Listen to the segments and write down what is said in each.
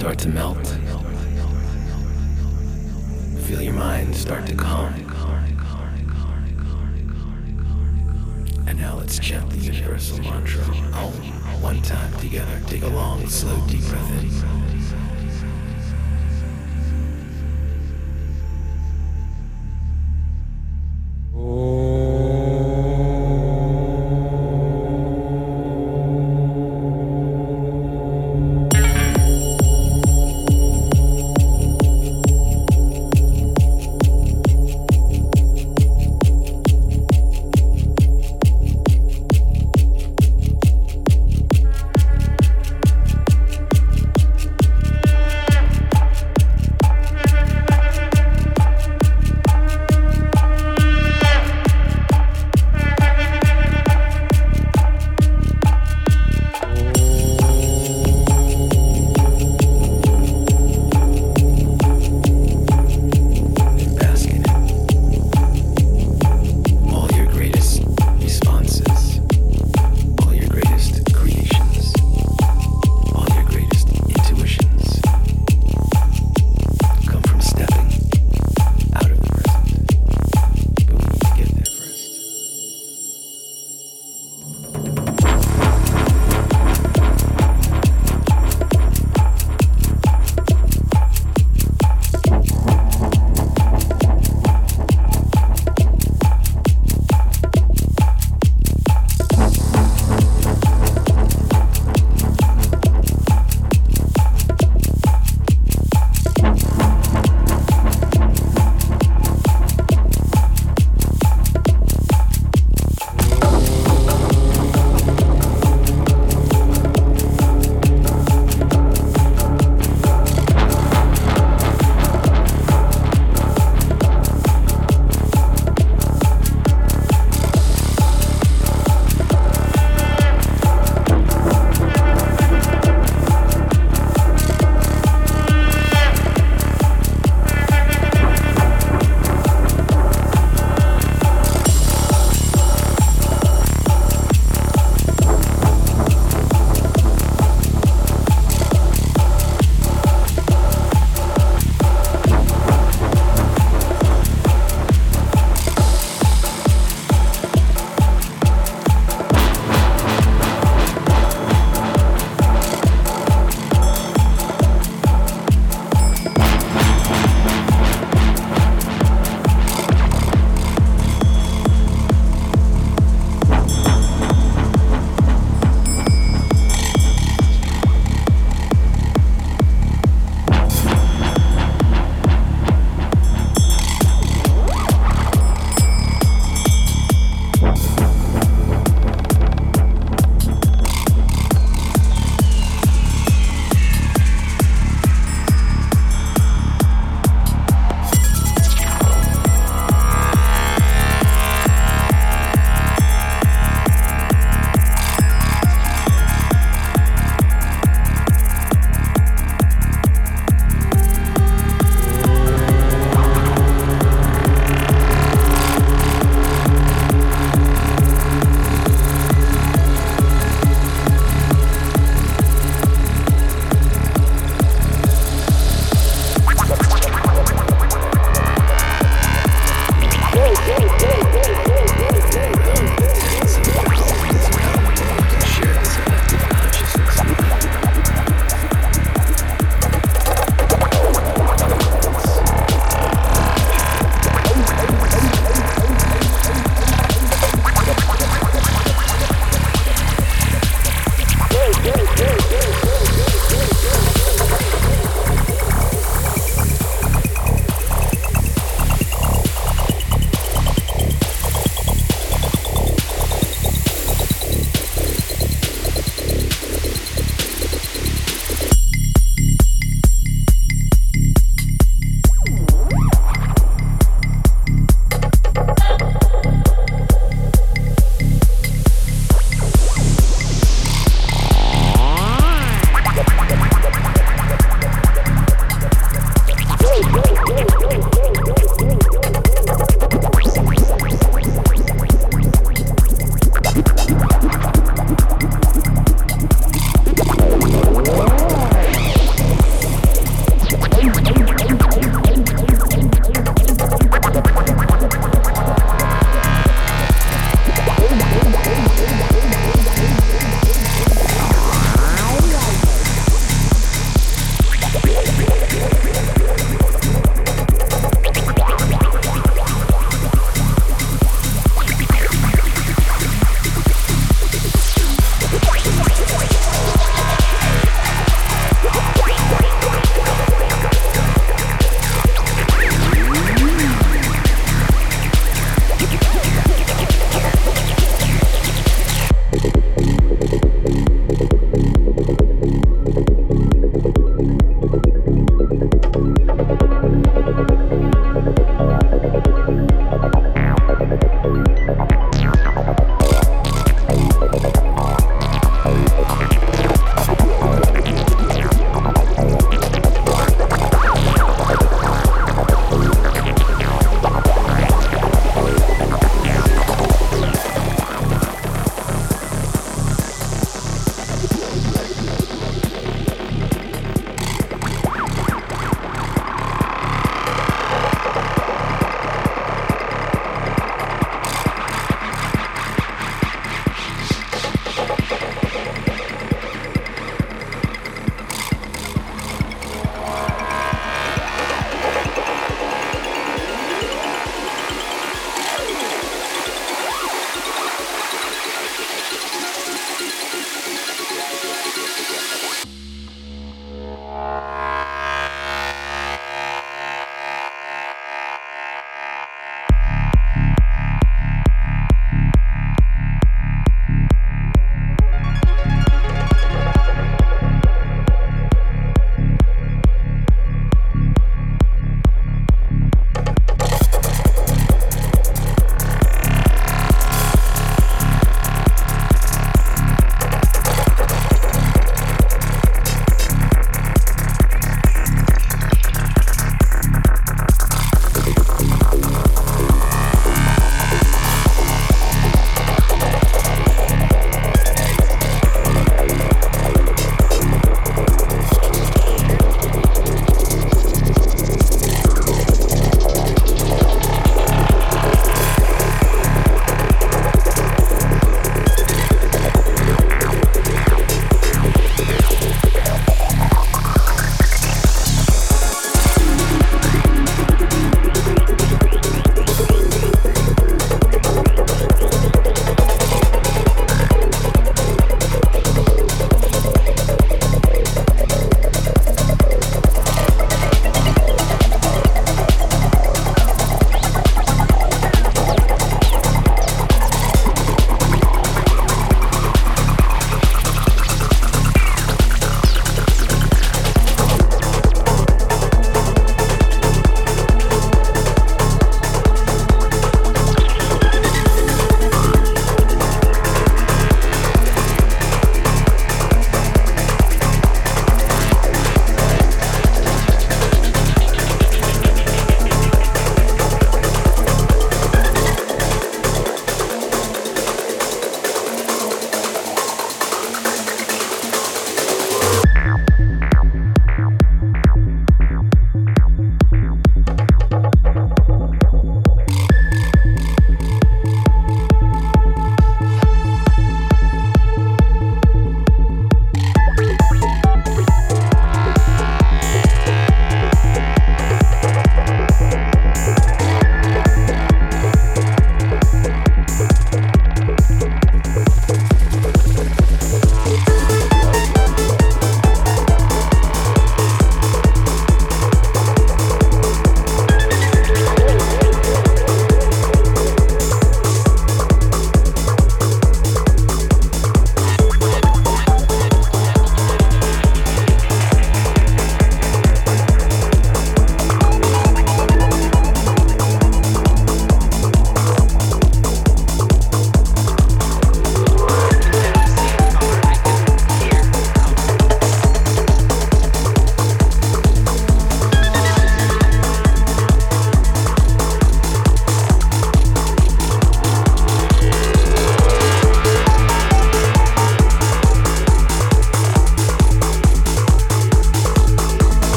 start to melt.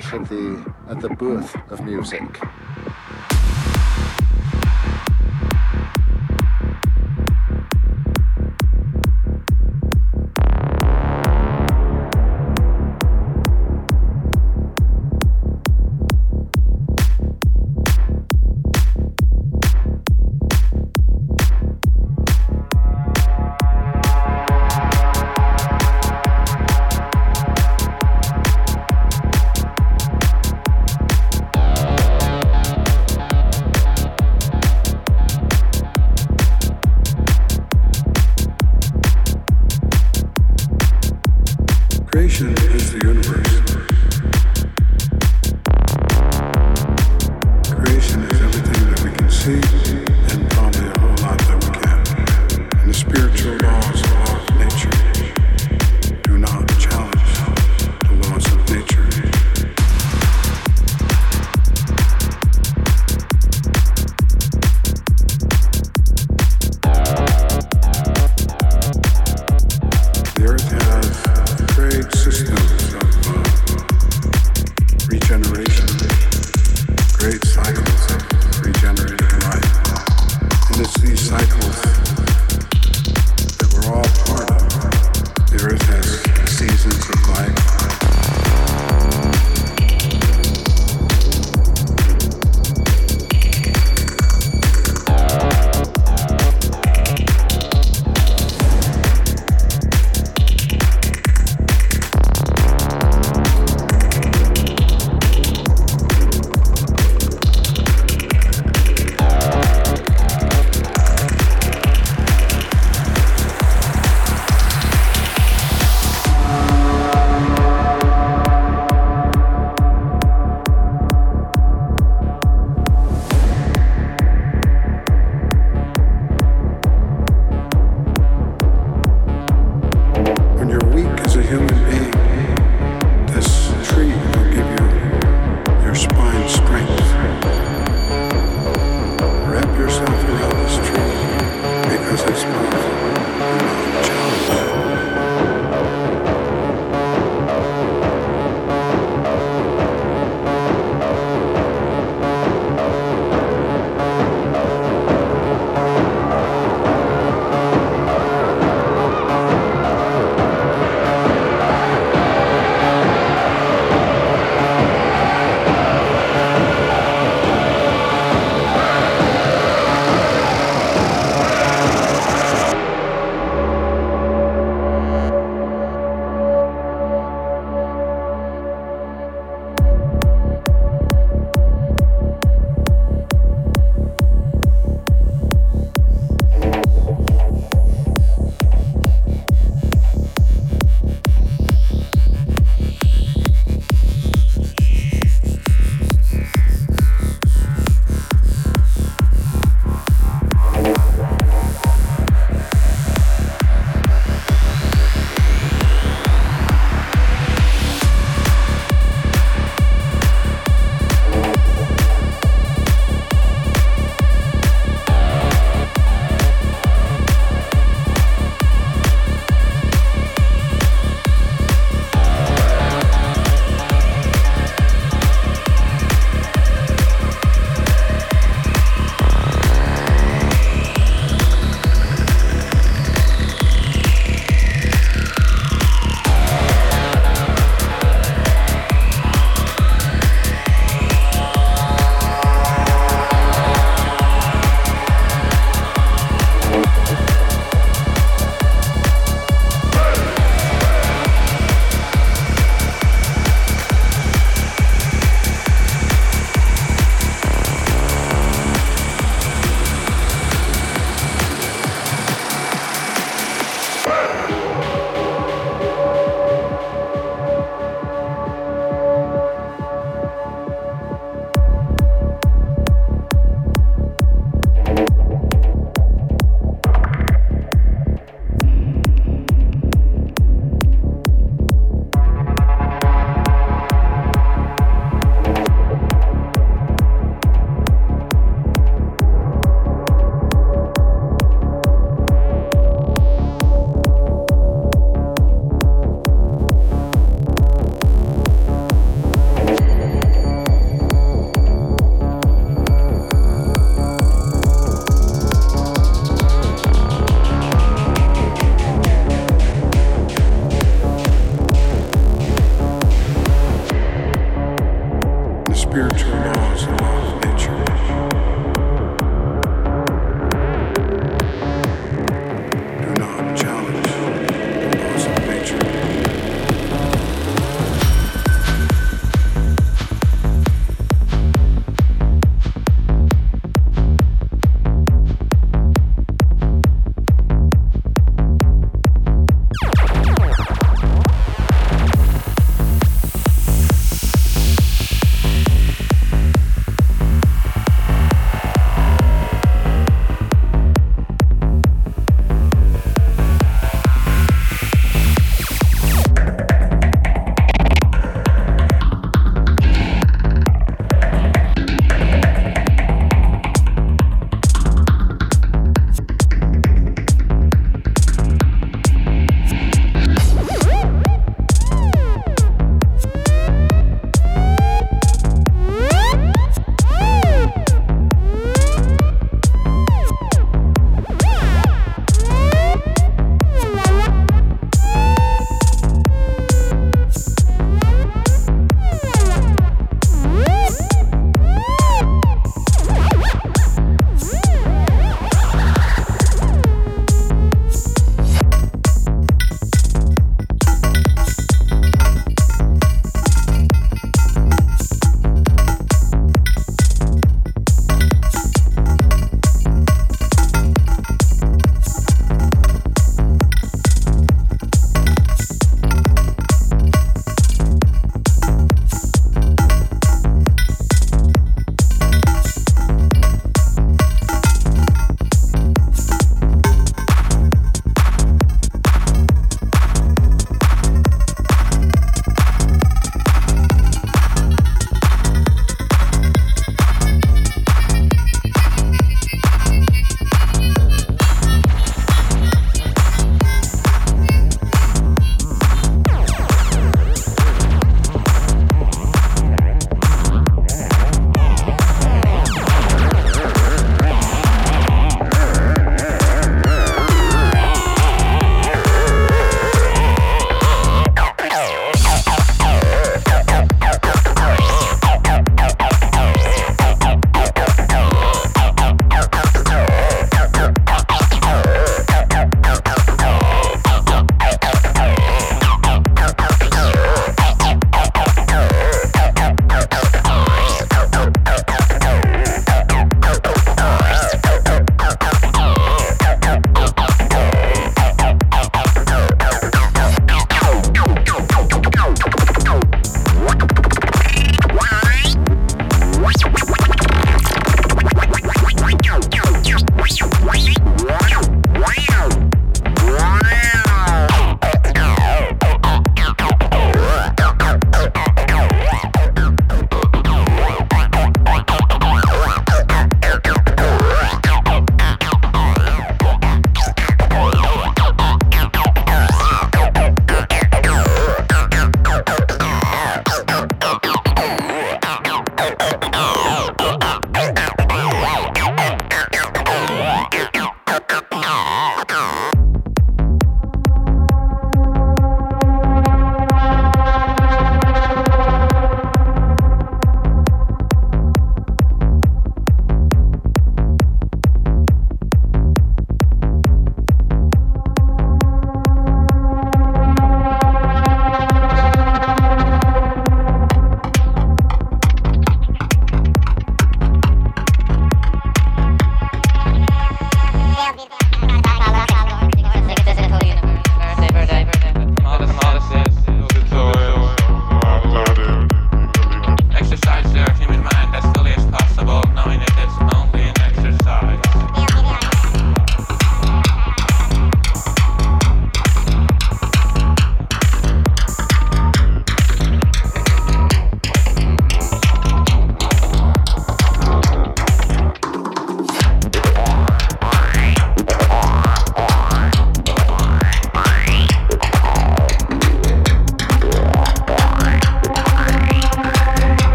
At the at the birth of music.